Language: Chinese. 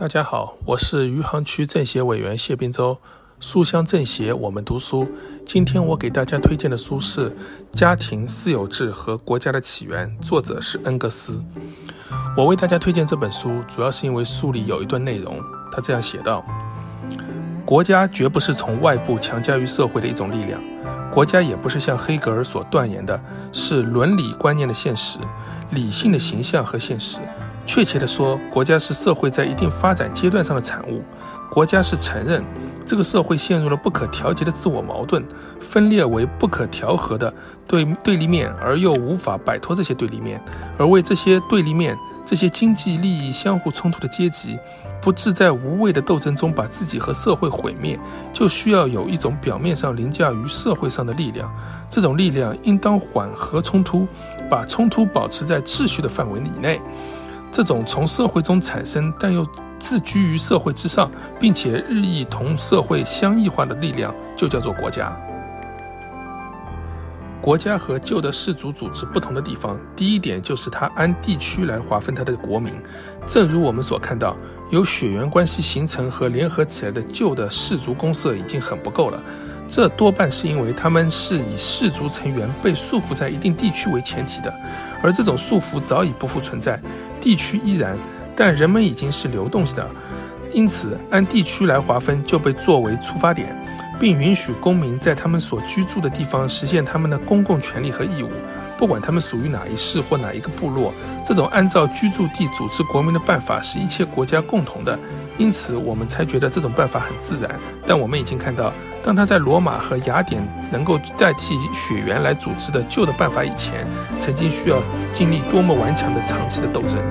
大家好，我是余杭区政协委员谢滨洲。书香政协，我们读书。今天我给大家推荐的书是《家庭、私有制和国家的起源》，作者是恩格斯。我为大家推荐这本书，主要是因为书里有一段内容，他这样写道：国家绝不是从外部强加于社会的一种力量，国家也不是像黑格尔所断言的，是伦理观念的现实、理性的形象和现实。确切地说，国家是社会在一定发展阶段上的产物。国家是承认这个社会陷入了不可调节的自我矛盾，分裂为不可调和的对对立面，而又无法摆脱这些对立面，而为这些对立面、这些经济利益相互冲突的阶级，不致在无谓的斗争中把自己和社会毁灭，就需要有一种表面上凌驾于社会上的力量。这种力量应当缓和冲突，把冲突保持在秩序的范围以内。这种从社会中产生但又自居于社会之上，并且日益同社会相异化的力量，就叫做国家。国家和旧的氏族组织不同的地方，第一点就是它按地区来划分它的国民。正如我们所看到，由血缘关系形成和联合起来的旧的氏族公社已经很不够了。这多半是因为他们是以氏族成员被束缚在一定地区为前提的，而这种束缚早已不复存在，地区依然，但人们已经是流动性的，因此按地区来划分就被作为出发点，并允许公民在他们所居住的地方实现他们的公共权利和义务，不管他们属于哪一市或哪一个部落。这种按照居住地组织国民的办法是一切国家共同的，因此我们才觉得这种办法很自然。但我们已经看到。当他在罗马和雅典能够代替血缘来组织的旧的办法以前，曾经需要经历多么顽强的长期的斗争。